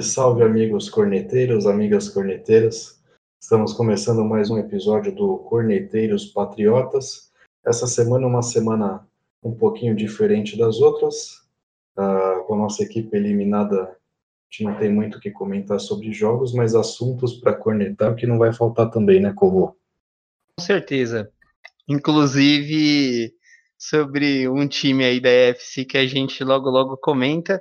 Salve, salve, amigos corneteiros, amigas corneteiras. Estamos começando mais um episódio do Corneteiros Patriotas. Essa semana é uma semana um pouquinho diferente das outras. Uh, com a nossa equipe eliminada, a gente não tem muito o que comentar sobre jogos, mas assuntos para cornetar que não vai faltar também, né, Corro? Com certeza. Inclusive sobre um time aí da EFC que a gente logo logo comenta,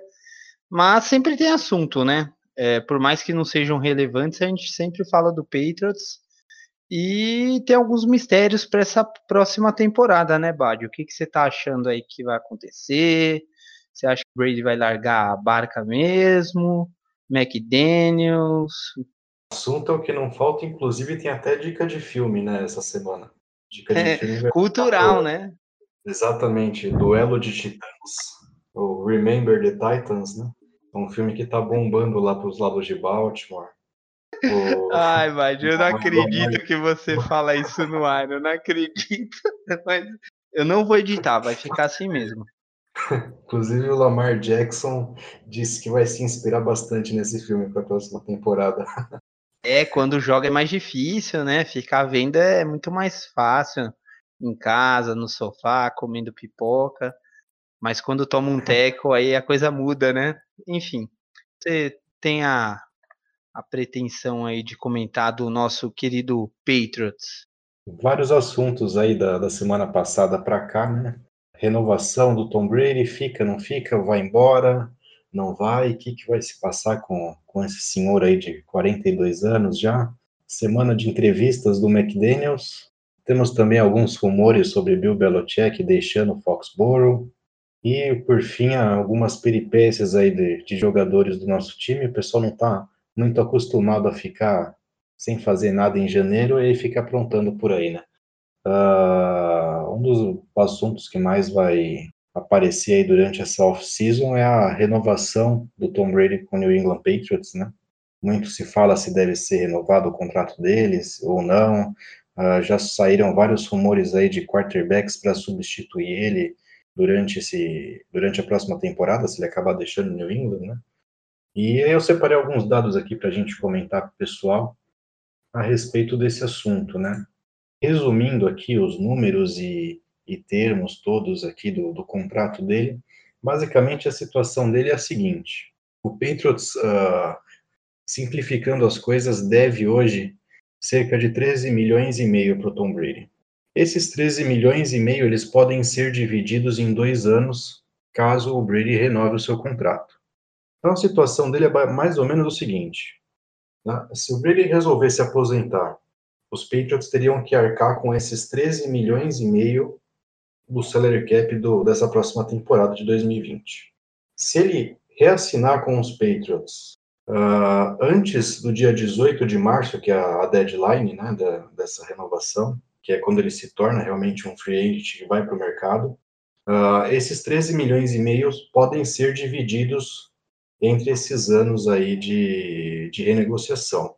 mas sempre tem assunto, né? É, por mais que não sejam relevantes, a gente sempre fala do Patriots. E tem alguns mistérios para essa próxima temporada, né, Bad? O que, que você tá achando aí que vai acontecer? Você acha que o Brady vai largar a barca mesmo? McDaniels? Assunto é o que não falta, inclusive tem até dica de filme, né, essa semana. Dica de é, filme. Cultural, né? Exatamente, Duelo de Titãs. O Remember the Titans, né? É um filme que tá bombando lá pros lados de Baltimore. O... Ai, mas eu não acredito que você fala isso no ar, eu não acredito. Mas eu não vou editar, vai ficar assim mesmo. Inclusive o Lamar Jackson disse que vai se inspirar bastante nesse filme para a próxima temporada. É, quando joga é mais difícil, né? Ficar vendo é muito mais fácil. Em casa, no sofá, comendo pipoca. Mas quando toma um teco, aí a coisa muda, né? Enfim, você tem a, a pretensão aí de comentar do nosso querido Patriots? Vários assuntos aí da, da semana passada para cá, né? Renovação do Tom Brady, fica, não fica, vai embora, não vai, o que, que vai se passar com, com esse senhor aí de 42 anos já? Semana de entrevistas do McDaniels, temos também alguns rumores sobre Bill Belichick deixando Foxborough, e, por fim, algumas peripécias aí de, de jogadores do nosso time. O pessoal não está muito acostumado a ficar sem fazer nada em janeiro e fica aprontando por aí, né? Uh, um dos assuntos que mais vai aparecer aí durante essa off-season é a renovação do Tom Brady com o New England Patriots, né? Muito se fala se deve ser renovado o contrato deles ou não. Uh, já saíram vários rumores aí de quarterbacks para substituir ele durante, esse, durante a próxima temporada, se ele acabar deixando New England, né? E eu separei alguns dados aqui para a gente comentar com o pessoal a respeito desse assunto, né? Resumindo aqui os números e, e termos todos aqui do, do contrato dele, basicamente a situação dele é a seguinte: o Patriots, uh, simplificando as coisas, deve hoje cerca de 13 milhões e meio para o Tom Brady. Esses 13 milhões e meio eles podem ser divididos em dois anos, caso o Brady renove o seu contrato. Então a situação dele é mais ou menos o seguinte: né? se o Brady resolver se aposentar, os Patriots teriam que arcar com esses 13 milhões e meio do salary cap do, dessa próxima temporada de 2020. Se ele reassinar com os Patriots uh, antes do dia 18 de março, que é a, deadline né, da, dessa renovação, que é quando ele se torna realmente um free agent que vai para o mercado, uh, esses 13 milhões e meio podem ser divididos entre esses anos aí de, de renegociação.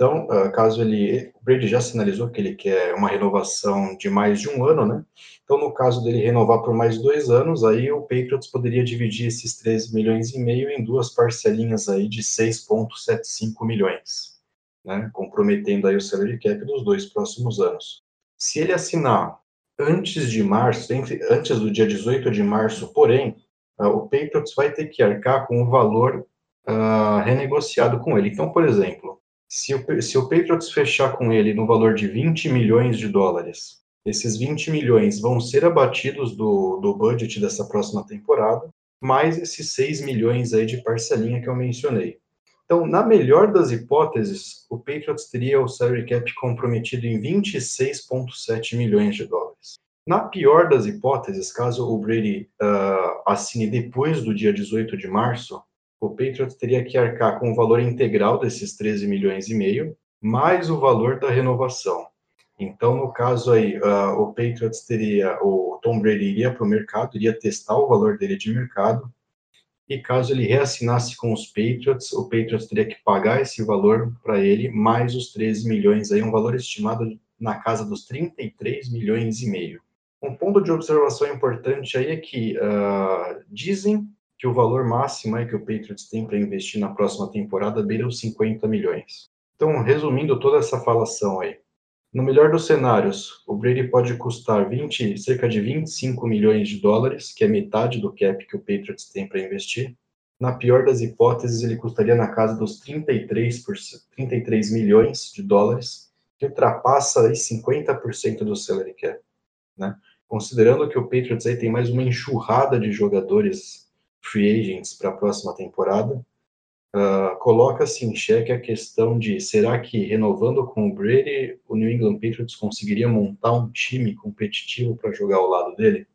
Então, uh, caso ele, o Brady já sinalizou que ele quer uma renovação de mais de um ano, né? Então, no caso dele renovar por mais dois anos, aí o Patriots poderia dividir esses 13 milhões e meio em duas parcelinhas aí de 6,75 milhões, né? Comprometendo aí o salary cap dos dois próximos anos. Se ele assinar antes de março, entre, antes do dia 18 de março, porém, uh, o Patriots vai ter que arcar com o valor uh, renegociado com ele. Então, por exemplo, se o, se o Patriots fechar com ele no valor de 20 milhões de dólares, esses 20 milhões vão ser abatidos do, do budget dessa próxima temporada, mais esses 6 milhões aí de parcelinha que eu mencionei. Então, na melhor das hipóteses, o Patriots teria o salary cap comprometido em 26,7 milhões de dólares. Na pior das hipóteses, caso o Brady uh, assine depois do dia 18 de março, o Patriots teria que arcar com o valor integral desses 13 milhões e meio, mais o valor da renovação. Então, no caso aí, uh, o Patriots teria, o Tom Brady iria para o mercado, iria testar o valor dele de mercado, e caso ele reassinasse com os Patriots, o Patriots teria que pagar esse valor para ele, mais os 13 milhões, aí um valor estimado na casa dos 33 milhões e meio. Um ponto de observação importante aí é que uh, dizem que o valor máximo é que o Patriots tem para investir na próxima temporada beira os 50 milhões. Então, resumindo toda essa falação aí, no melhor dos cenários, o Brady pode custar 20, cerca de 25 milhões de dólares, que é metade do cap que o Patriots tem para investir. Na pior das hipóteses, ele custaria na casa dos 33, 33 milhões de dólares, que ultrapassa aí 50% do salary cap. Né? Considerando que o Patriots aí tem mais uma enxurrada de jogadores free agents para a próxima temporada, uh, coloca-se em xeque a questão de será que renovando com o Brady, o New England Patriots conseguiria montar um time competitivo para jogar ao lado dele?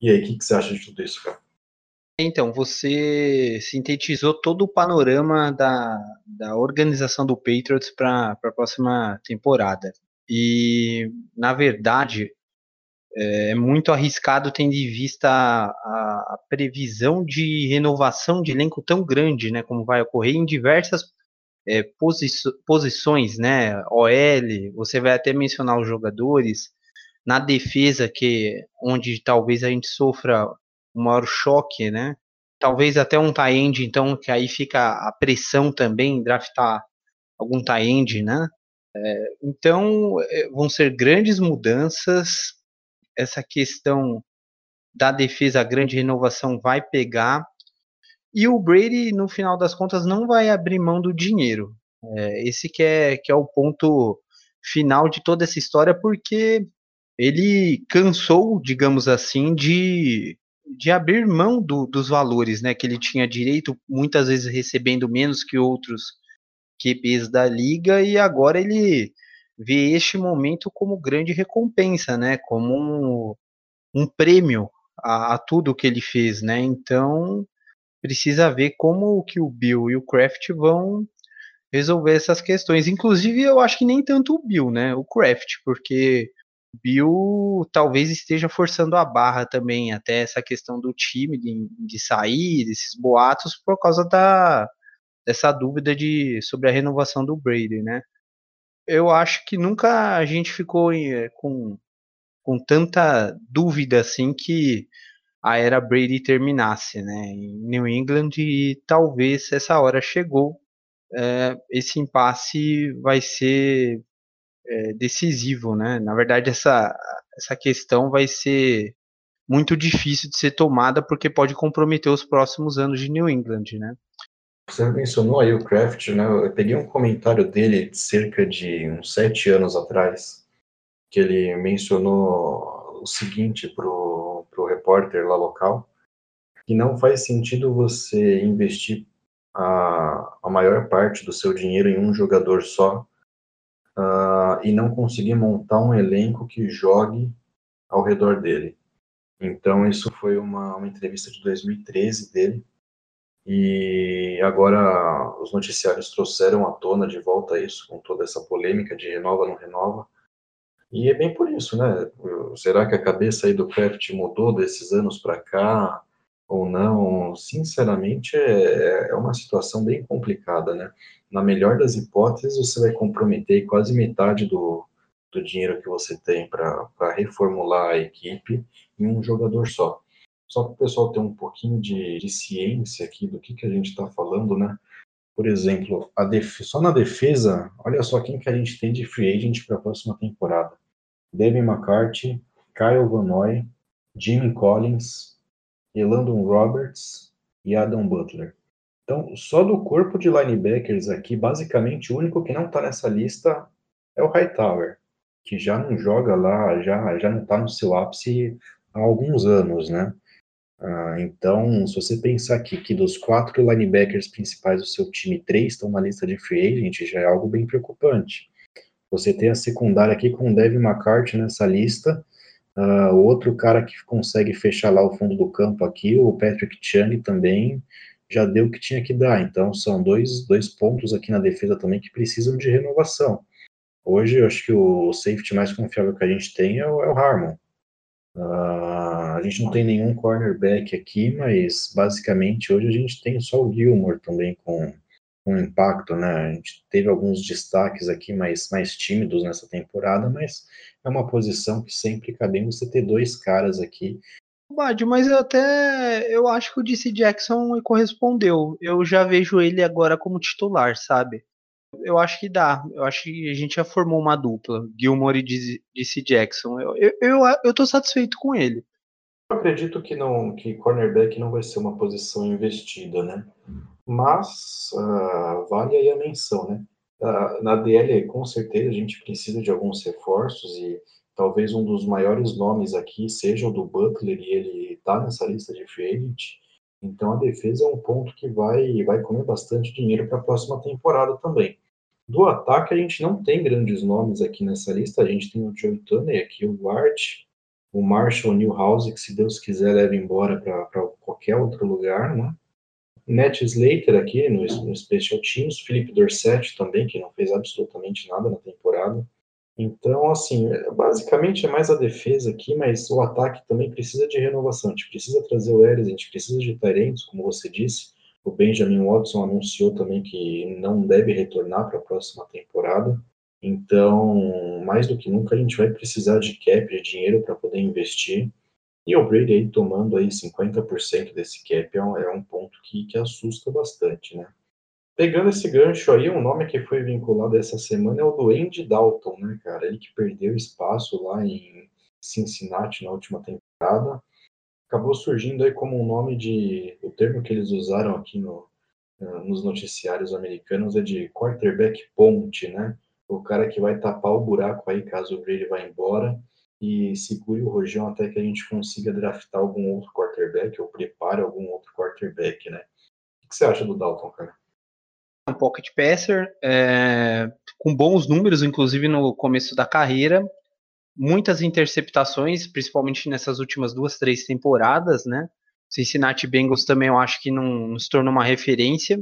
E aí, o que, que, você acha de tudo isso, cara? Então, você sintetizou todo o panorama da, da organização do Patriots para a próxima temporada. E, na verdade, é muito arriscado tendo em vista a, a, previsão de renovação de elenco tão grande, né, como vai ocorrer em diversas é, posi posições, né, OL, você vai até mencionar os jogadores, na defesa, que onde talvez a gente sofra o maior choque, né, talvez até um tie-end, então, que aí fica a pressão também, draftar algum tie-end, né, é, então, é, vão ser grandes mudanças, essa questão da defesa, a grande renovação vai pegar. E o Brady, no final das contas, não vai abrir mão do dinheiro. É, esse que é, que é o ponto final de toda essa história, porque ele cansou, digamos assim, de, de abrir mão do, dos valores, né? Que ele tinha direito, muitas vezes recebendo menos que outros QPs da liga, e agora ele vê este momento como grande recompensa, né? Como um, um prêmio a, a, tudo que ele fez, né? Então precisa ver como que o Bill e o Kraft vão resolver essas questões. Inclusive, eu acho que nem tanto o Bill, né? O Kraft, porque o Bill talvez esteja forçando a barra também, até essa questão do time de, de sair, desses boatos, por causa da, dessa dúvida de, sobre a renovação do Brady, né? Eu acho que nunca a gente ficou eh, com, com tanta dúvida assim que a era Brady terminasse, né, em New England e talvez essa hora chegou. É, esse impasse vai ser é, decisivo, né? Na verdade, essa, essa questão vai ser muito difícil de ser tomada porque pode comprometer os próximos anos de New England, né? Você mencionou aí o Kraft, né? Eu peguei um comentário dele de cerca de uns sete anos atrás, que ele mencionou o seguinte pro, pro repórter lá local, que não faz sentido você investir a, a maior parte do seu dinheiro em um jogador só uh, e não conseguir montar um elenco que jogue ao redor dele. Então, isso foi uma, uma entrevista de 2013 dele, e agora os noticiários trouxeram à tona de volta isso, com toda essa polêmica de renova, não renova. E é bem por isso, né? Será que a cabeça aí do Kraft mudou desses anos para cá ou não? Sinceramente, é, é uma situação bem complicada, né? Na melhor das hipóteses, você vai comprometer quase metade do, do dinheiro que você tem para reformular a equipe em um jogador só só para o pessoal ter um pouquinho de, de, ciência aqui do que, que a gente está falando, né? Por exemplo, só na defesa, olha só quem que a gente tem de free agent para a próxima temporada. Devin McCarthy, Kyle Van Noy, Jimmy Collins, Elandon Roberts e Adam Butler. Então, só do corpo de linebackers aqui, basicamente o único que não está nessa lista é o Hightower, que já não joga lá, já, já não está no seu ápice há alguns anos, né? Ah, então, se você pensar aqui que dos quatro linebackers principais do seu time, três estão na lista de free agent, já é algo bem preocupante. Você tem a secundária aqui com o Devin McCarthy nessa lista, uh, outro cara que consegue fechar lá o fundo do campo aqui, o Patrick Chung também, já deu o que tinha que dar. Então, são dois, dois pontos aqui na defesa também que precisam de renovação. Hoje, eu acho que o safety mais confiável que a gente tem é o, é o Harmon. Uh, a gente não tem nenhum cornerback aqui, mas basicamente hoje a gente tem só o Gilmore também com, com impacto, né? A gente teve alguns destaques aqui mais, mais tímidos nessa temporada, mas é uma posição que sempre cabe você ter dois caras aqui Bad, mas eu até eu acho que o DC Jackson correspondeu. Eu já vejo ele agora como titular, sabe? Eu acho que dá. Eu acho que a gente já formou uma dupla, Gilmore e DC Jackson. Eu, eu, eu, eu tô satisfeito com ele. Eu acredito que não, que cornerback não vai ser uma posição investida, né? Mas uh, vale aí a menção, né? Uh, na DL, com certeza, a gente precisa de alguns reforços e talvez um dos maiores nomes aqui seja o do Butler e ele está nessa lista de free agent. Então a defesa é um ponto que vai, vai comer bastante dinheiro para a próxima temporada também. Do ataque a gente não tem grandes nomes aqui nessa lista. A gente tem o Joe Turner aqui, o Ward, o Marshall Newhouse, que se Deus quiser leva embora para qualquer outro lugar, né? Matt Slater aqui no, no Special Teams, Felipe Dorset também, que não fez absolutamente nada na temporada. Então, assim, basicamente é mais a defesa aqui, mas o ataque também precisa de renovação. A gente precisa trazer o Eres, a gente precisa de talentos, como você disse. O Benjamin Watson anunciou também que não deve retornar para a próxima temporada. Então, mais do que nunca, a gente vai precisar de cap, de dinheiro para poder investir. E o Brady aí tomando aí 50% desse cap é um, é um ponto que, que assusta bastante, né? Pegando esse gancho aí, um nome que foi vinculado essa semana é o do Andy Dalton, né, cara? Ele que perdeu espaço lá em Cincinnati na última temporada. Acabou surgindo aí como um nome de. O termo que eles usaram aqui no, nos noticiários americanos é de quarterback ponte, né? O cara que vai tapar o buraco aí caso o Brady vá embora e segure o rojão até que a gente consiga draftar algum outro quarterback ou prepare algum outro quarterback, né? O que você acha do Dalton, cara? Um pocket passer, é, com bons números, inclusive no começo da carreira, muitas interceptações, principalmente nessas últimas duas, três temporadas, né? Cincinnati Bengals também eu acho que não, não se tornou uma referência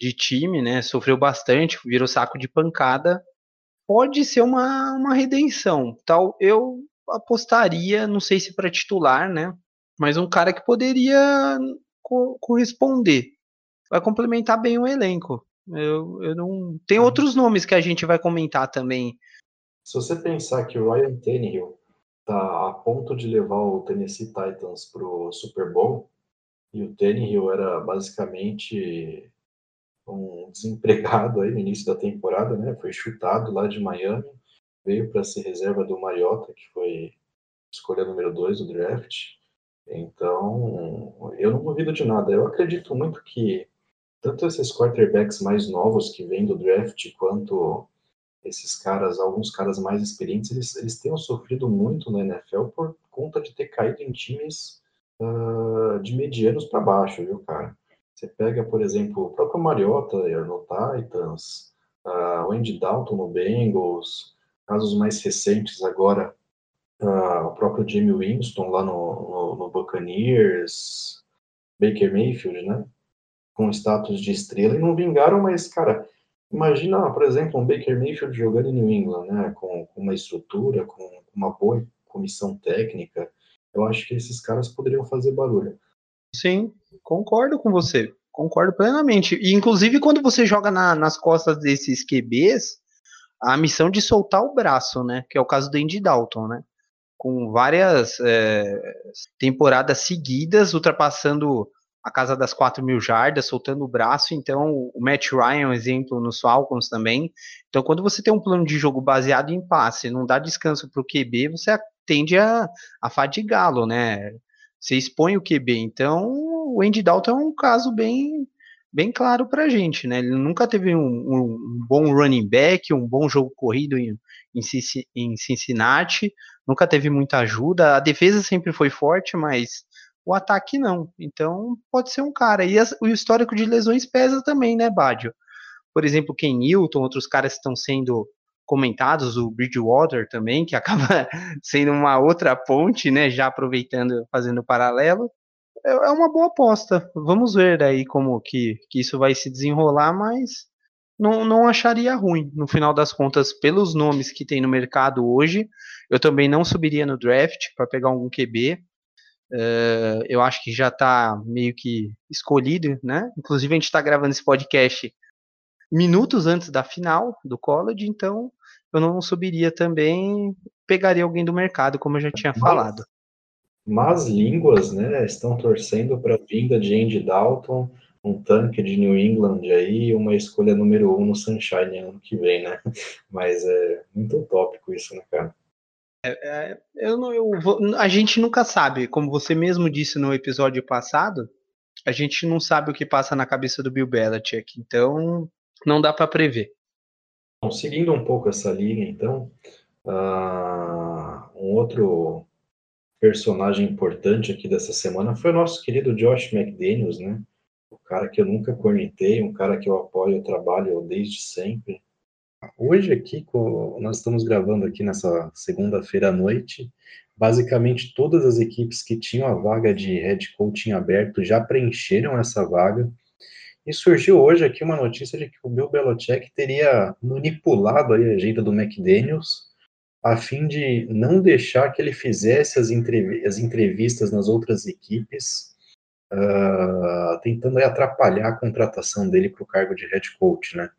de time, né? Sofreu bastante, virou saco de pancada. Pode ser uma, uma redenção. Tal, eu apostaria, não sei se para titular, né? Mas um cara que poderia co corresponder vai complementar bem o elenco. Eu, eu não. Tem uhum. outros nomes que a gente vai comentar também. Se você pensar que o Ryan Tannehill tá a ponto de levar o Tennessee Titans pro Super Bowl, e o Tannehill era basicamente um desempregado aí no início da temporada, né? Foi chutado lá de Miami, veio para ser reserva do Mariota, que foi escolha número 2 do draft. Então, eu não duvido de nada. Eu acredito muito que tanto esses quarterbacks mais novos que vêm do draft, quanto esses caras, alguns caras mais experientes, eles, eles tenham sofrido muito na NFL por conta de ter caído em times uh, de medianos para baixo, viu, cara? Você pega, por exemplo, o próprio Mariota no Titans, uh, o Andy Dalton no Bengals, casos mais recentes agora, uh, o próprio Jamie Winston lá no, no, no Buccaneers, Baker Mayfield, né? Com status de estrela e não vingaram, mas, cara, imagina, por exemplo, um Baker Mayfield jogando em New England, né, com, com uma estrutura, com uma boa comissão técnica, eu acho que esses caras poderiam fazer barulho. Sim, concordo com você, concordo plenamente. E, inclusive, quando você joga na, nas costas desses QBs, a missão de soltar o braço, né, que é o caso do Andy Dalton, né, com várias é, temporadas seguidas, ultrapassando a casa das 4 mil jardas, soltando o braço. Então, o Matt Ryan é um exemplo nos Falcons também. Então, quando você tem um plano de jogo baseado em passe, não dá descanso para o QB, você tende a, a fadigá-lo, né? Você expõe o QB. Então, o Andy Dalton é um caso bem bem claro para a gente, né? Ele nunca teve um, um, bom running back, um bom jogo corrido em, em Cincinnati, nunca teve muita ajuda. A defesa sempre foi forte, mas o ataque não. Então pode ser um cara. E as, o histórico de lesões pesa também, né, Badio? Por exemplo, Ken Newton, outros caras estão sendo comentados, o Bridgewater também, que acaba sendo uma outra ponte, né? Já aproveitando, fazendo paralelo. É, é uma boa aposta. Vamos ver aí como que, que isso vai se desenrolar, mas não, não acharia ruim. No final das contas, pelos nomes que tem no mercado hoje, eu também não subiria no draft para pegar algum QB. Uh, eu acho que já está meio que escolhido, né? Inclusive a gente está gravando esse podcast minutos antes da final do college, então eu não subiria também, pegaria alguém do mercado, como eu já tinha falado. Más línguas, né, estão torcendo para a vinda de Andy Dalton, um tanque de New England aí, uma escolha número um no Sunshine ano que vem, né? Mas é muito utópico isso, né, cara? É, é, eu não, eu vou, a gente nunca sabe, como você mesmo disse no episódio passado, a gente não sabe o que passa na cabeça do Bill Belichick, então não dá para prever. Bom, seguindo um pouco essa linha, então, uh, um outro personagem importante aqui dessa semana foi o nosso querido Josh McDaniels, né? O cara que eu nunca cornetei, um cara que eu apoio o trabalho desde sempre. Hoje aqui, nós estamos gravando aqui nessa segunda-feira à noite, basicamente todas as equipes que tinham a vaga de head coaching aberto já preencheram essa vaga. E surgiu hoje aqui uma notícia de que o Bill Belichick teria manipulado a agenda do McDaniels a fim de não deixar que ele fizesse as, entrev as entrevistas nas outras equipes, uh, tentando atrapalhar a contratação dele para o cargo de head coach, né?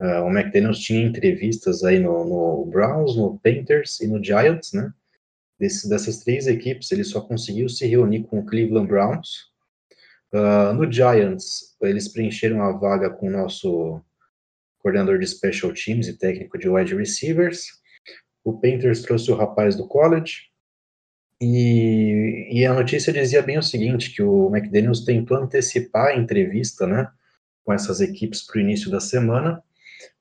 Uh, o McDaniels tinha entrevistas aí no, no, Browns, no Panthers e no Giants, né? Desse, dessas três equipes, ele só conseguiu se reunir com o Cleveland Browns. Uh, no Giants, eles preencheram a vaga com o nosso coordenador de special teams e técnico de wide receivers. O Panthers trouxe o rapaz do college. E, e a notícia dizia bem o seguinte, que o McDaniels tentou antecipar a entrevista, né? Com essas equipes para o início da semana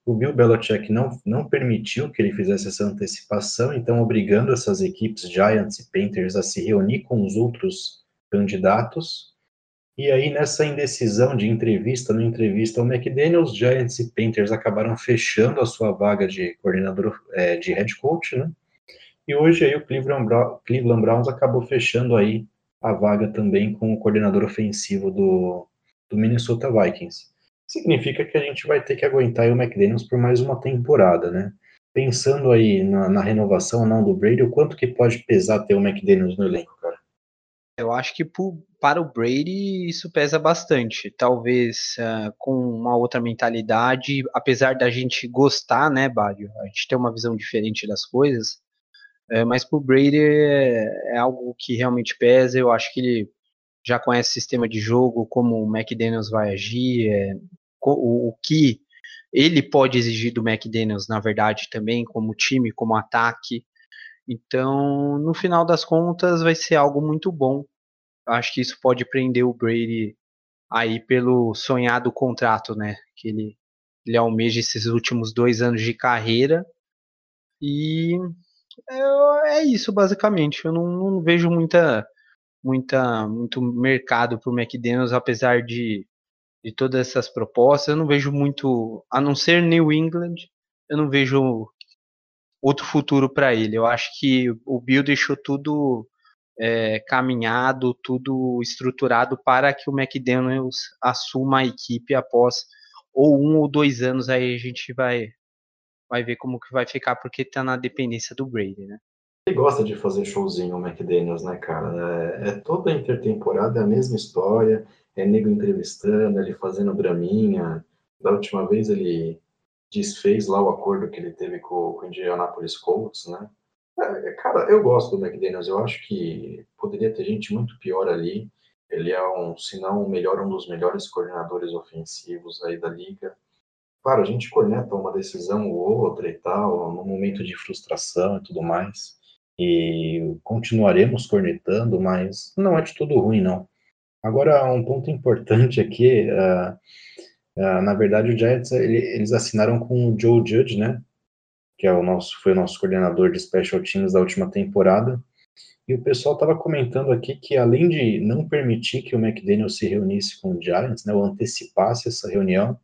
o Bill Belichick não, não permitiu que ele fizesse essa antecipação, então obrigando essas equipes Giants e Panthers a se reunir com os outros candidatos. E aí, nessa indecisão de entrevista, no entrevista ao McDaniels, Giants e Panthers acabaram fechando a sua vaga de coordenador, é, de head coach, né? E hoje aí o Cleveland, Cleveland Browns acabou fechando aí a vaga também com o coordenador ofensivo do, do Minnesota Vikings significa que a gente vai ter que aguentar o McDaniels por mais uma temporada, né? Pensando aí na, na renovação ou não do Brady, o quanto que pode pesar ter o McDaniels no elenco, cara? Eu acho que para o Brady isso pesa bastante. Talvez uh, com uma outra mentalidade, apesar da gente gostar, né, Bário? A gente tem uma visão diferente das coisas. É, mas para o Brady é, é, algo que realmente pesa. Eu acho que ele já conhece o sistema de jogo, como o McDaniels vai agir, é, o, o que ele pode exigir do McDaniels, na verdade, também, como time, como ataque. Então, no final das contas, vai ser algo muito bom. Acho que isso pode prender o Brady aí pelo sonhado contrato, né? Que ele, ele almeja esses últimos dois anos de carreira. E é, é isso, basicamente. Eu não, não vejo muita, muita, muito mercado para o McDaniels, apesar de de todas essas propostas. Eu não vejo muito, a não ser New England, eu não vejo outro futuro para ele. Eu acho que o Bill deixou tudo é, caminhado, tudo estruturado para que o McDaniels assuma a equipe após ou um ou dois anos. Aí a gente vai vai ver como que vai ficar, porque está na dependência do Brady, né? Ele gosta de fazer showzinho, o McDaniels, né, cara? É, é toda intertemporada, é a mesma história é nego entrevistando, ele fazendo draminha. Da última vez ele desfez lá o acordo que ele teve com, com o Indianapolis Colts, né? É, cara, eu gosto do McDaniels, eu acho que poderia ter gente muito pior ali. Ele é um, se não o melhor, um dos melhores coordenadores ofensivos aí da liga. Claro, a gente corneta uma decisão ou outra e tal, no momento de frustração e tudo mais. E continuaremos cornetando, mas não é de tudo ruim, não. Agora, um ponto importante aqui, uh, uh, na verdade, o Giants, ele, eles assinaram com o Joe Judge, né, que é o nosso, foi o nosso coordenador de special teams da última temporada, e o pessoal estava comentando aqui que, além de não permitir que o McDaniel se reunisse com o Giants, né, ou antecipasse essa reunião,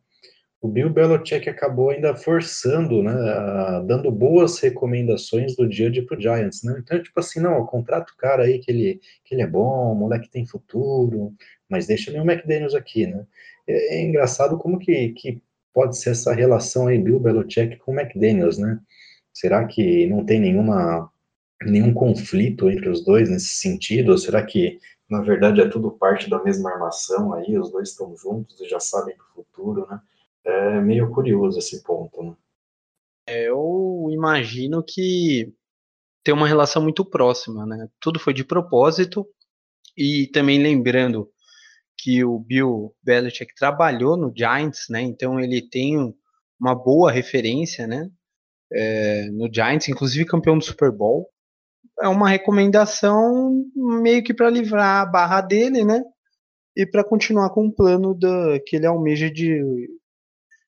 o Bill Belichick acabou ainda forçando, né, dando boas recomendações do Judge pro Giants, né? Então, tipo assim, não, contrata o cara aí que ele, que ele é bom, o moleque tem futuro, mas deixa o McDaniels aqui, né? É, é, engraçado como que, que pode ser essa relação aí Bill Belichick com o McDaniels, né? Será que não tem nenhuma nenhum conflito entre os dois nesse sentido? Ou será que na verdade é tudo parte da mesma armação aí, os dois estão juntos e já sabem do futuro, né? É meio curioso esse ponto. Né? É, eu imagino que ter uma relação muito próxima, né? Tudo foi de propósito e também lembrando que o Bill Belichick trabalhou no Giants, né? Então ele tem uma boa referência, né? É, no Giants, inclusive campeão do Super Bowl. É uma recomendação meio que para livrar a barra dele, né? E para continuar com o plano da, que ele almeja de,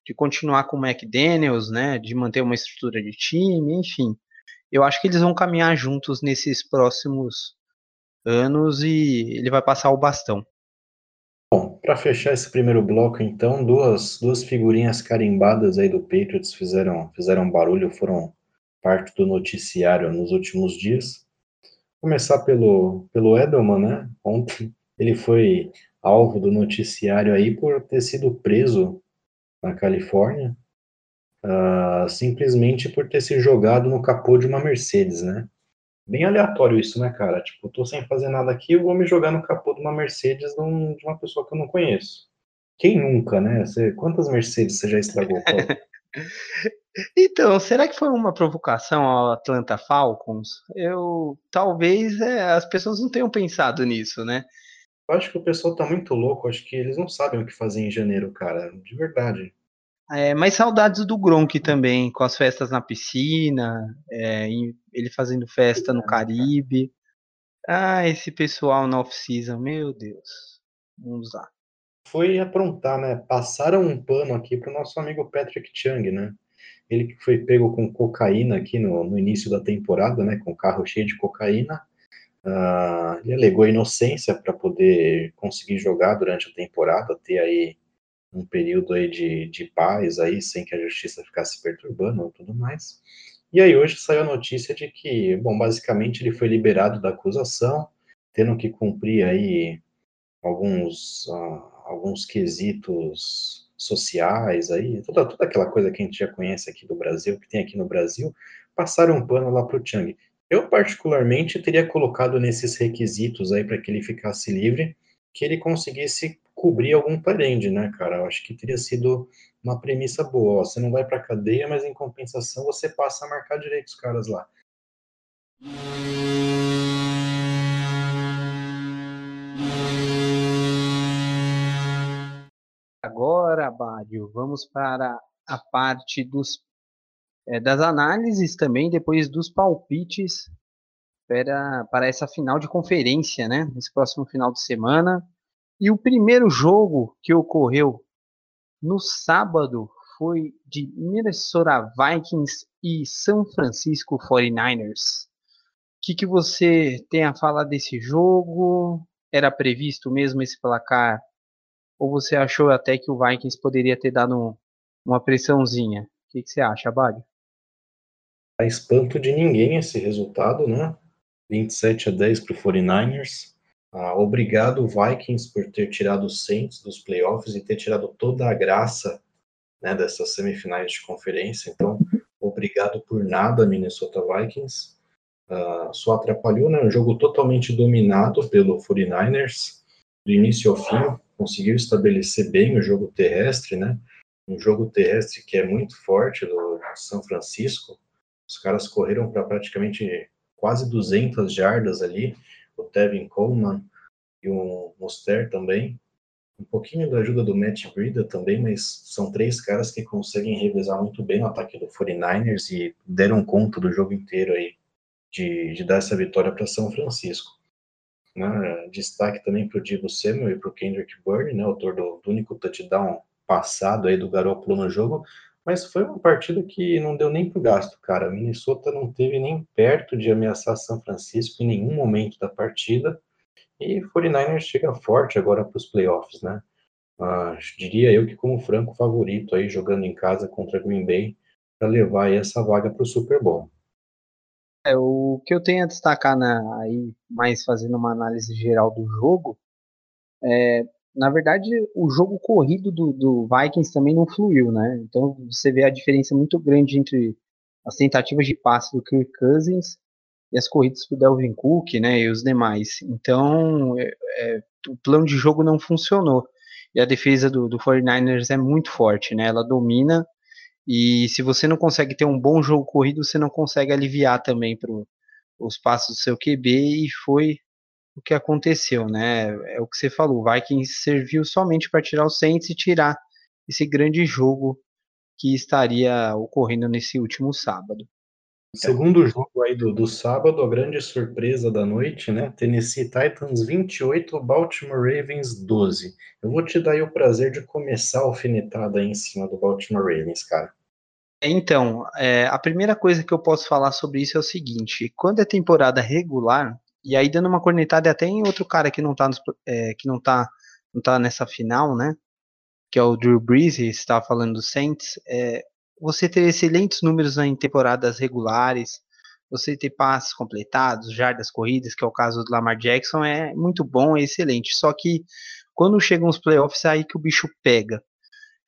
de continuar com o McDaniels, né? De manter uma estrutura de time, enfim. Eu acho que eles vão caminhar juntos nesses próximos anos e ele vai passar o bastão. Bom, para fechar esse primeiro bloco, então, duas, duas figurinhas carimbadas aí do Patriots fizeram, fizeram barulho, foram parte do noticiário nos últimos dias. Começar pelo, pelo Edelman, né? Ontem ele foi alvo do noticiário aí por ter sido preso na Califórnia, uh, simplesmente por ter se jogado no capô de uma Mercedes, né? bem aleatório isso, né, cara? Tipo, tô sem fazer nada aqui, eu vou me jogar no capô de uma Mercedes de, um, de uma pessoa que eu não conheço. Quem nunca, né? Você, quantas Mercedes você já estragou, então, será que foi uma provocação ao Atlanta Falcons? Eu talvez é, as pessoas não tenham pensado nisso, né? Eu acho que o pessoal tá muito louco, acho que eles não sabem o que fazer em janeiro, cara, de verdade. É, mas saudades do Gronk também, com as festas na piscina, é, ele fazendo festa no Caribe. Ah, esse pessoal na off-season, meu Deus. Vamos lá. Foi aprontar, né? Passaram um pano aqui pro nosso amigo Patrick Chung, né? Ele que foi pego com cocaína aqui no, no início da temporada, né? Com o carro cheio de cocaína. Uh, ele alegou inocência para poder conseguir jogar durante a temporada, ter aí um período aí de, de paz aí, sem que a justiça ficasse perturbando ou tudo mais. E aí hoje saiu a notícia de que, bom, basicamente ele foi liberado da acusação, tendo que cumprir aí alguns, uh, alguns quesitos sociais aí, toda, toda aquela coisa que a gente já conhece aqui do Brasil, que tem aqui no Brasil, passaram um pano lá para o Chang. Eu, particularmente, teria colocado nesses requisitos aí para que ele ficasse livre, que ele conseguisse cobrir algum parente, né, cara? Eu acho que teria sido uma premissa boa. Você não vai para cadeia, mas em compensação você passa a marcar direito os caras lá. Agora, Bádio, vamos para a parte dos, é, das análises também, depois dos palpites para, para essa final de conferência, né? Esse próximo final de semana. E o primeiro jogo que ocorreu no sábado foi de Minnesota Vikings e São Francisco 49ers. O que, que você tem a falar desse jogo? Era previsto mesmo esse placar? Ou você achou até que o Vikings poderia ter dado uma pressãozinha? O que, que você acha, Abad? A espanto de ninguém esse resultado, né? 27 a 10 para o 49ers. Ah, obrigado, Vikings, por ter tirado o Saints dos playoffs e ter tirado toda a graça né, dessas semifinais de conferência. Então, obrigado por nada, Minnesota Vikings. Uh, só atrapalhou, né? Um jogo totalmente dominado pelo 49ers, do início ao fim. Conseguiu estabelecer bem o jogo terrestre, né? Um jogo terrestre que é muito forte do São Francisco. Os caras correram para praticamente quase 200 jardas ali o Tevin Coleman e o Moster também. Um pouquinho da ajuda do Matt Breida também, mas são três caras que conseguem revezar muito bem o ataque do 49ers e deram conta do jogo inteiro aí de, de dar essa vitória para São Francisco. Né? Destaque também para o Divo Samuel e para o Kendrick Byrne, né, autor do, do único touchdown passado aí do Garoppolo no jogo, mas foi uma partida que não deu nem pro gasto, cara. Minnesota não teve nem perto de ameaçar São Francisco em nenhum momento da partida. E 49ers chega forte agora para os playoffs, né? Uh, diria eu que como franco favorito aí jogando em casa contra Green Bay para levar essa vaga para o Super Bowl. É, o que eu tenho a destacar aí, mais fazendo uma análise geral do jogo, é, na verdade, o jogo corrido do, do, Vikings também não fluiu, né? Então você vê a diferença muito grande entre as tentativas de passe do Kirk Cousins e as corridas do Delvin Cook, né? E os demais. Então é, é, o plano de jogo não funcionou. E a defesa do, do 49ers é muito forte, né? Ela domina. E se você não consegue ter um bom jogo corrido, você não consegue aliviar também pro, os passos do seu QB e foi o que aconteceu, né? É o que você falou, o Vikings serviu somente para tirar o Saints e tirar esse grande jogo que estaria ocorrendo nesse último sábado. Segundo jogo aí do, do sábado, a grande surpresa da noite, né? Tennessee Titans 28, Baltimore Ravens 12. Eu vou te dar aí o prazer de começar a alfinetada aí em cima do Baltimore Ravens, cara. Então, é, a primeira coisa que eu posso falar sobre isso é o seguinte: quando é temporada regular, e aí dando uma cornetada até em outro cara que não tá, nos, é, que não tá, não tá nessa final, né? Que é o Drew Brees, estava falando do Saints. É, você ter excelentes números em temporadas regulares, você ter passes completados, jardas corridas, que é o caso do Lamar Jackson, é muito bom, é excelente. Só que quando chegam os playoffs, é aí que o bicho pega.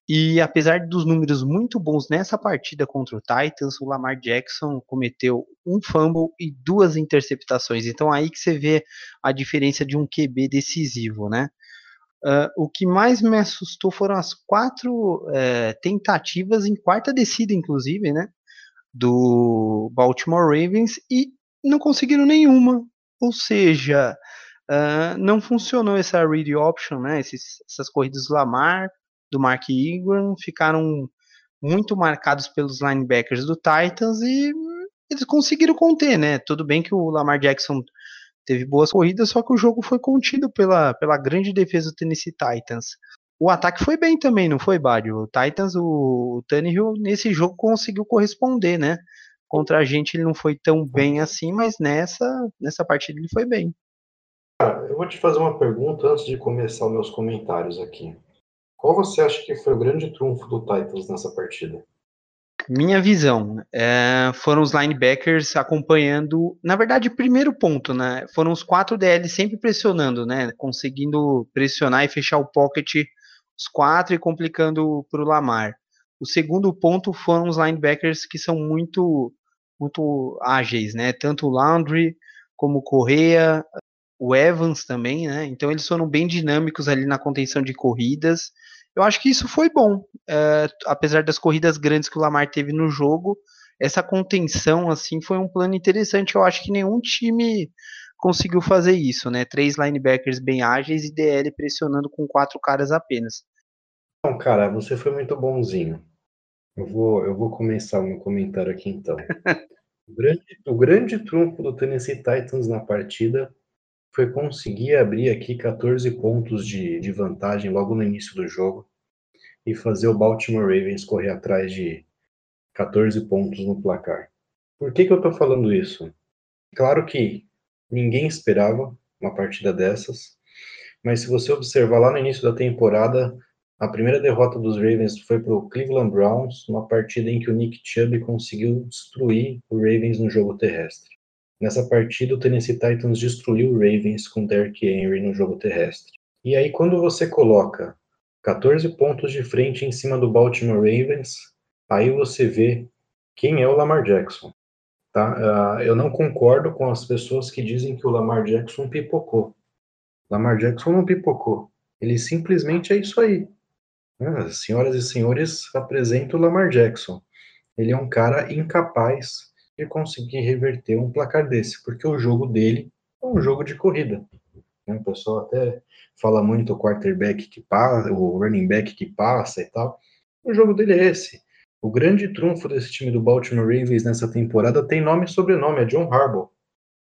E apesar dos números muito bons nessa partida contra o Titans, o Lamar Jackson cometeu um fumble e duas interceptações. Então aí que você vê a diferença de um QB decisivo, né? Uh, o que mais me assustou foram as quatro uh, tentativas em quarta descida, inclusive, né? Do Baltimore Ravens e não conseguiram nenhuma. Ou seja, uh, não funcionou essa read option, né? Essas corridas do Lamar, do Mark Ingram, ficaram muito marcados pelos linebackers do Titans e eles conseguiram conter, né? Tudo bem que o Lamar Jackson teve boas corridas, só que o jogo foi contido pela, pela grande defesa do Tennessee Titans. O ataque foi bem também, não foi, Bad? O Titans, o, o Tannehill, nesse jogo conseguiu corresponder, né? Contra a gente ele não foi tão bem assim, mas nessa, nessa partida ele foi bem. eu vou te fazer uma pergunta antes de começar meus comentários aqui. Qual você acha que foi o grande trunfo do Titans nessa partida? Minha visão é, foram os linebackers acompanhando. Na verdade, primeiro ponto, né? Foram os quatro DL sempre pressionando, né? Conseguindo pressionar e fechar o pocket os quatro e complicando para o Lamar. O segundo ponto foram os linebackers que são muito muito ágeis, né? Tanto o Landry como o Correa, o Evans também, né? Então eles foram bem dinâmicos ali na contenção de corridas eu acho que isso foi bom, é, apesar das corridas grandes que o Lamar teve no jogo, essa contenção assim foi um plano interessante. Eu acho que nenhum time conseguiu fazer isso, né? Três linebackers bem ágeis e DL pressionando com quatro caras apenas. Não, cara, você foi muito bonzinho. Eu vou, eu vou começar o meu comentário aqui então. o, grande, o grande trunfo do Tennessee Titans na partida foi conseguir abrir aqui 14 pontos de, de vantagem logo no início do jogo e fazer o Baltimore Ravens correr atrás de 14 pontos no placar. Por que, que eu estou falando isso? Claro que ninguém esperava uma partida dessas, mas se você observar lá no início da temporada, a primeira derrota dos Ravens foi para o Cleveland Browns, uma partida em que o Nick Chubb conseguiu destruir o Ravens no jogo terrestre. Nessa partida, o Tennessee Titans destruiu o Ravens com Derrick Henry no jogo terrestre. E aí, quando você coloca 14 pontos de frente em cima do Baltimore Ravens, aí você vê quem é o Lamar Jackson. Tá? Uh, eu não concordo com as pessoas que dizem que o Lamar Jackson pipocou. Lamar Jackson não pipocou. Ele simplesmente é isso aí. Uh, senhoras e senhores, apresento o Lamar Jackson. Ele é um cara incapaz de conseguir reverter um placar desse, porque o jogo dele é um jogo de corrida. Né? O pessoal até fala muito o quarterback que passa, o running back que passa e tal. O jogo dele é esse. O grande trunfo desse time do Baltimore Ravens nessa temporada tem nome e sobrenome, é John Harbaugh.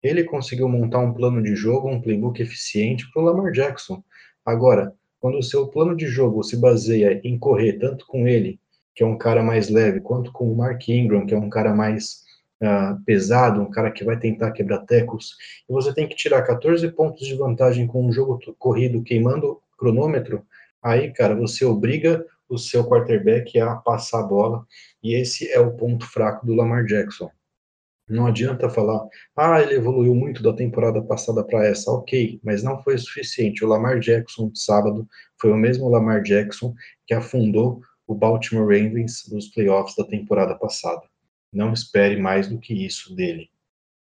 Ele conseguiu montar um plano de jogo, um playbook eficiente para o Lamar Jackson. Agora, quando o seu plano de jogo se baseia em correr tanto com ele, que é um cara mais leve, quanto com o Mark Ingram, que é um cara mais uh, pesado, um cara que vai tentar quebrar tecos, e você tem que tirar 14 pontos de vantagem com um jogo corrido queimando cronômetro, aí, cara, você obriga o seu quarterback a passar a bola, e esse é o ponto fraco do Lamar Jackson. Não adianta falar, ah, ele evoluiu muito da temporada passada para essa, ok, mas não foi suficiente. O Lamar Jackson sábado foi o mesmo Lamar Jackson que afundou o Baltimore Ravens nos playoffs da temporada passada. Não espere mais do que isso dele.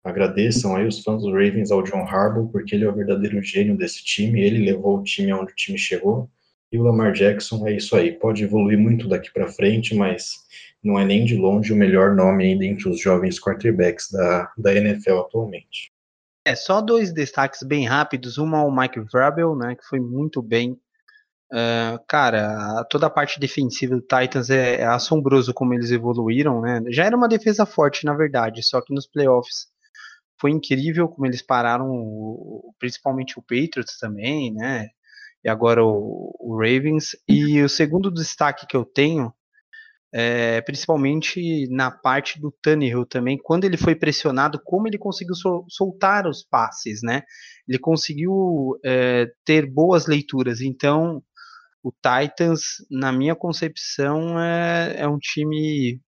Agradeçam aí os fãs dos Ravens ao John Harbaugh, porque ele é o verdadeiro gênio desse time, ele levou o time aonde o time chegou. E o Lamar Jackson é isso aí, pode evoluir muito daqui para frente, mas não é nem de longe o melhor nome ainda entre os jovens quarterbacks da, da NFL atualmente. É, só dois destaques bem rápidos. Uma o Mike Vrabel, né, que foi muito bem. Uh, cara, toda a parte defensiva do Titans é, é, assombroso como eles evoluíram, né? Já era uma defesa forte, na verdade, só que nos playoffs foi incrível como eles pararam, principalmente o Patriots também, né? E agora o, o Ravens. E o segundo destaque que eu tenho é, principalmente na parte do Tannehill também, quando ele foi pressionado, como ele conseguiu sol soltar os passes, né? Ele conseguiu é, ter boas leituras. Então, o Titans, na minha concepção, é, é um time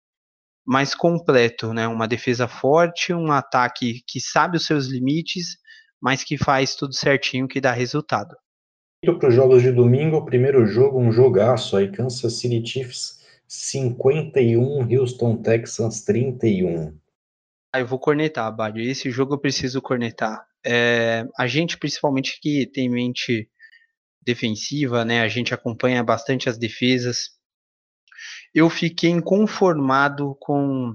mais completo, né? Uma defesa forte, um ataque que sabe os seus limites, mas que faz tudo certinho, que dá resultado. Para os jogos de domingo, o primeiro jogo, um jogaço aí, Kansas City Chiefs 51, Houston Texans 31. Ah, eu vou cornetar, Bádio. Esse jogo eu preciso cornetar. É, a gente, principalmente que tem mente defensiva, né? A gente acompanha bastante as defesas. Eu fiquei inconformado com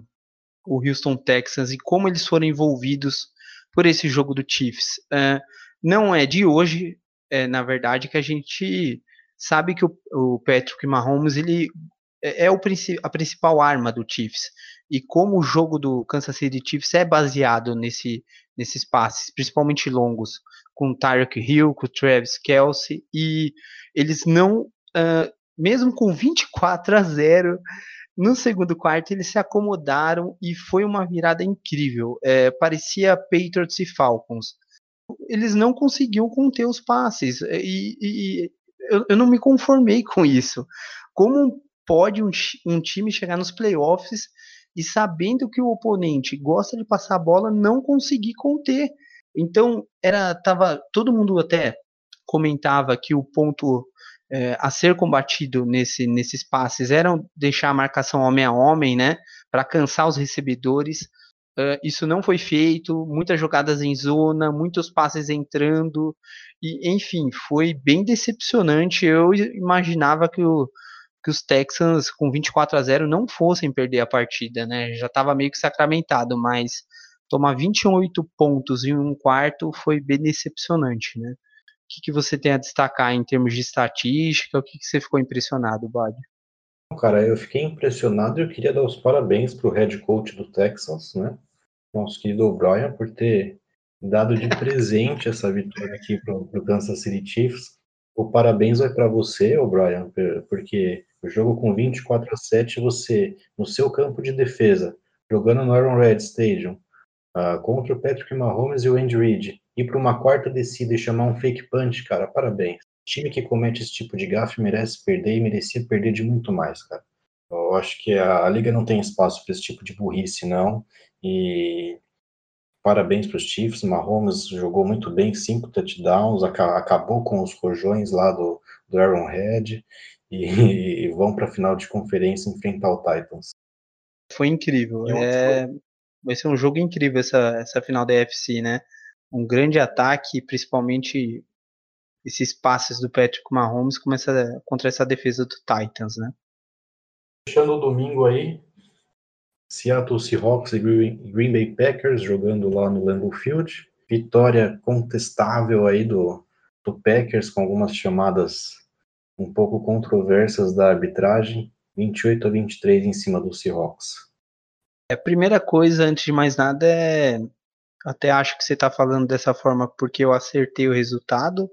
o Houston Texans e como eles foram envolvidos por esse jogo do Chiefs. É, não é de hoje, é, na verdade, que a gente sabe que o, o Patrick Mahomes ele é, é o, a principal arma do Chiefs. E como o jogo do Kansas City Chiefs é baseado nesse, nesses passes, principalmente longos, com o Tyreek Hill, com o Travis Kelsey, e eles não, uh, mesmo com 24 a 0, no segundo quarto eles se acomodaram e foi uma virada incrível. É, parecia Patriots e Falcons. Eles não conseguiam conter os passes e, e eu, eu, não me conformei com isso. Como pode um, um time chegar nos playoffs e sabendo que o oponente gosta de passar a bola, não conseguir conter. Então, era tava todo mundo até comentava que o ponto é, a ser combatido nesse, nesses passes era deixar a marcação homem a homem, né, para cansar os recebedores. Uh, isso não foi feito, muitas jogadas em zona, muitos passes entrando, e enfim, foi bem decepcionante. Eu imaginava que o, que os Texans com 24 a 0 não fossem perder a partida, né? Já estava meio que sacramentado, mas tomar 28 pontos em um quarto foi bem decepcionante, né? O que, que você tem a destacar em termos de estatística? O que, que você ficou impressionado, Bad? Cara, eu fiquei impressionado e eu queria dar os parabéns para o head coach do Texans, né? Nosso querido O'Brien, por ter dado de presente essa vitória aqui para o Kansas City Chiefs. O parabéns vai para você, O'Brien, porque o jogo com 24 a 7, você, no seu campo de defesa, jogando no Red Stadium, uh, contra o Patrick Mahomes e o Andy Reid, ir para uma quarta descida e chamar um fake punch, cara, parabéns. O time que comete esse tipo de gafe merece perder e merecia perder de muito mais, cara. Eu acho que a, a liga não tem espaço para esse tipo de burrice, não. E parabéns para os Chiefs. Mahomes jogou muito bem, cinco touchdowns, acabou com os rojões lá do, do Arrowhead e, e vão para a final de conferência enfrentar o Titans. Foi incrível. É, vai ser um jogo incrível essa, essa final da UFC, né? Um grande ataque, principalmente esses passes do Patrick Mahomes essa, contra essa defesa do Titans, né? Fechando o domingo aí, Seattle Seahawks e Green Bay Packers jogando lá no Lambeau Field. Vitória contestável aí do, do Packers com algumas chamadas um pouco controversas da arbitragem, 28 a 23 em cima do Seahawks. A primeira coisa, antes de mais nada, é. Até acho que você está falando dessa forma porque eu acertei o resultado.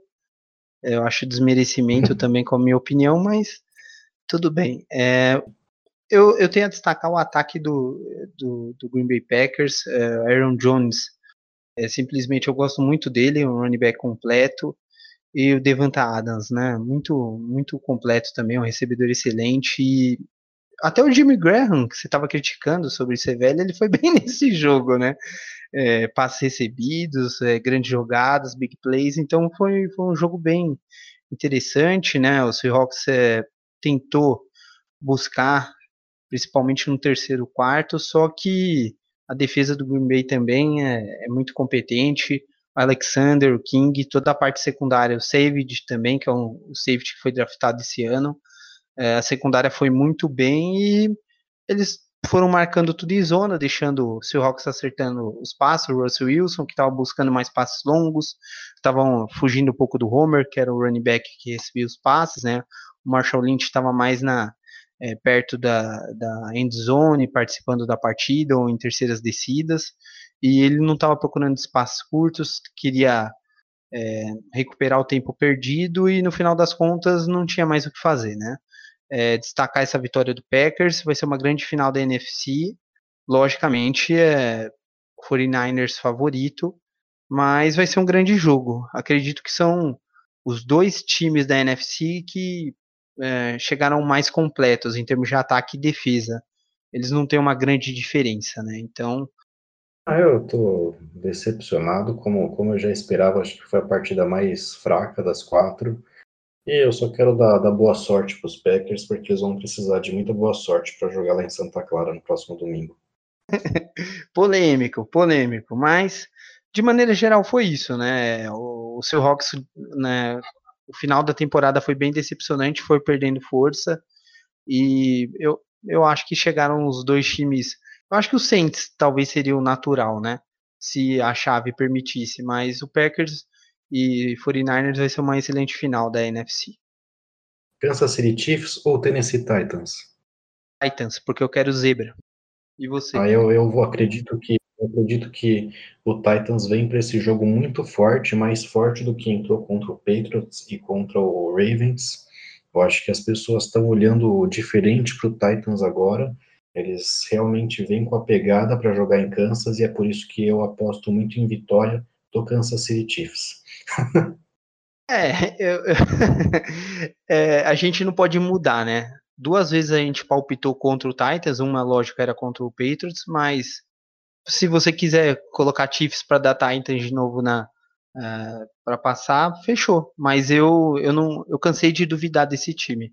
Eu acho desmerecimento também com a minha opinião, mas tudo bem. É, eu, eu tenho a destacar o ataque do, do, do Green Bay Packers. É, Aaron Jones, é, simplesmente eu gosto muito dele, um running back completo e o Devonta Adams, né? Muito, muito completo também, um recebedor excelente. E até o Jimmy Graham, que você estava criticando sobre ser velho, ele foi bem nesse jogo, né? É, passes recebidos, é, grandes jogadas, big plays. Então foi, foi um jogo bem interessante, né? O Seahawks é, tentou buscar, principalmente no terceiro quarto, só que a defesa do Green Bay também é, é muito competente. Alexander, o King, toda a parte secundária, o Savage também, que é um, o safety que foi draftado esse ano. É, a secundária foi muito bem e eles foram marcando tudo em zona, deixando o Seahawks acertando os passos, o Russell Wilson, que estava buscando mais passes longos, estavam fugindo um pouco do Homer, que era o running back que recebia os passes, né? O Marshall Lynch estava mais na é, perto da, da end zone, participando da partida ou em terceiras descidas, e ele não estava procurando espaços curtos, queria é, recuperar o tempo perdido e no final das contas não tinha mais o que fazer, né? É, destacar essa vitória do Packers, vai ser uma grande final da NFC, logicamente é 49ers favorito, mas vai ser um grande jogo. Acredito que são os dois times da NFC que é, chegaram mais completos em termos de ataque e defesa. Eles não têm uma grande diferença, né? Então. Ah, eu tô decepcionado, como, como eu já esperava, acho que foi a partida mais fraca das quatro. E eu só quero dar, dar boa sorte para os Packers, porque eles vão precisar de muita boa sorte para jogar lá em Santa Clara no próximo domingo. polêmico, polêmico, mas de maneira geral foi isso, né? O, o seu Hawks, né, o final da temporada foi bem decepcionante, foi perdendo força. E eu, eu acho que chegaram os dois times. Eu acho que o Saints talvez seria o natural, né? Se a chave permitisse, mas o Packers e 49ers vai ser uma excelente final da NFC. Kansas City Chiefs ou Tennessee Titans? Titans, porque eu quero zebra. E você? Ah, eu, eu vou, acredito que eu acredito que o Titans vem para esse jogo muito forte, mais forte do que entrou contra o Patriots e contra o Ravens. Eu acho que as pessoas estão olhando diferente para o Titans agora. Eles realmente vêm com a pegada para jogar em Kansas e é por isso que eu aposto muito em vitória do Kansas City Chiefs. é, eu, é, a gente não pode mudar, né? Duas vezes a gente palpitou contra o Titans, uma lógica era contra o Patriots, mas se você quiser colocar Chiefs para dar Titans de novo na uh, é, para passar, fechou. Mas eu eu não eu cansei de duvidar desse time.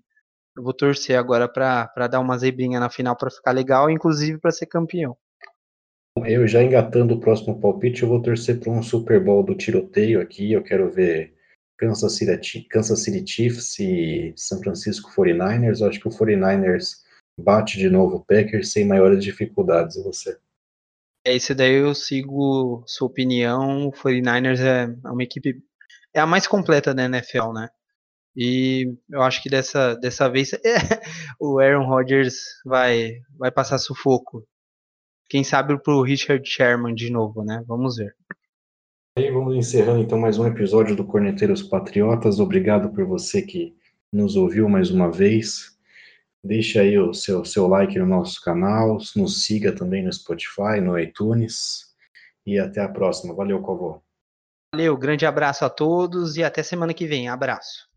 Eu vou torcer agora para dar uma zebrinha na final para ficar legal, inclusive para ser campeão. Eu já engatando o próximo palpite, eu vou torcer para um Super Bowl do tiroteio aqui. Eu quero ver Kansas City, Kansas City Chiefs e San Francisco 49ers. Eu acho que o 49ers bate de novo o Packers sem maiores dificuldades. E você? É, esse daí eu sigo sua opinião. O 49ers é, é uma equipe. É a mais completa da NFL, né? E eu acho que dessa, dessa vez é, o Aaron Rodgers vai, vai passar sufoco. Quem sabe pro Richard Sherman de novo, né? Vamos ver. E vamos encerrando então mais um episódio do Corneteiros Patriotas. Obrigado por você que nos ouviu mais uma vez. Deixe aí o seu, seu like no nosso canal, nos siga também no Spotify, no iTunes. E até a próxima. Valeu, Covô. Valeu, grande abraço a todos e até semana que vem. Abraço.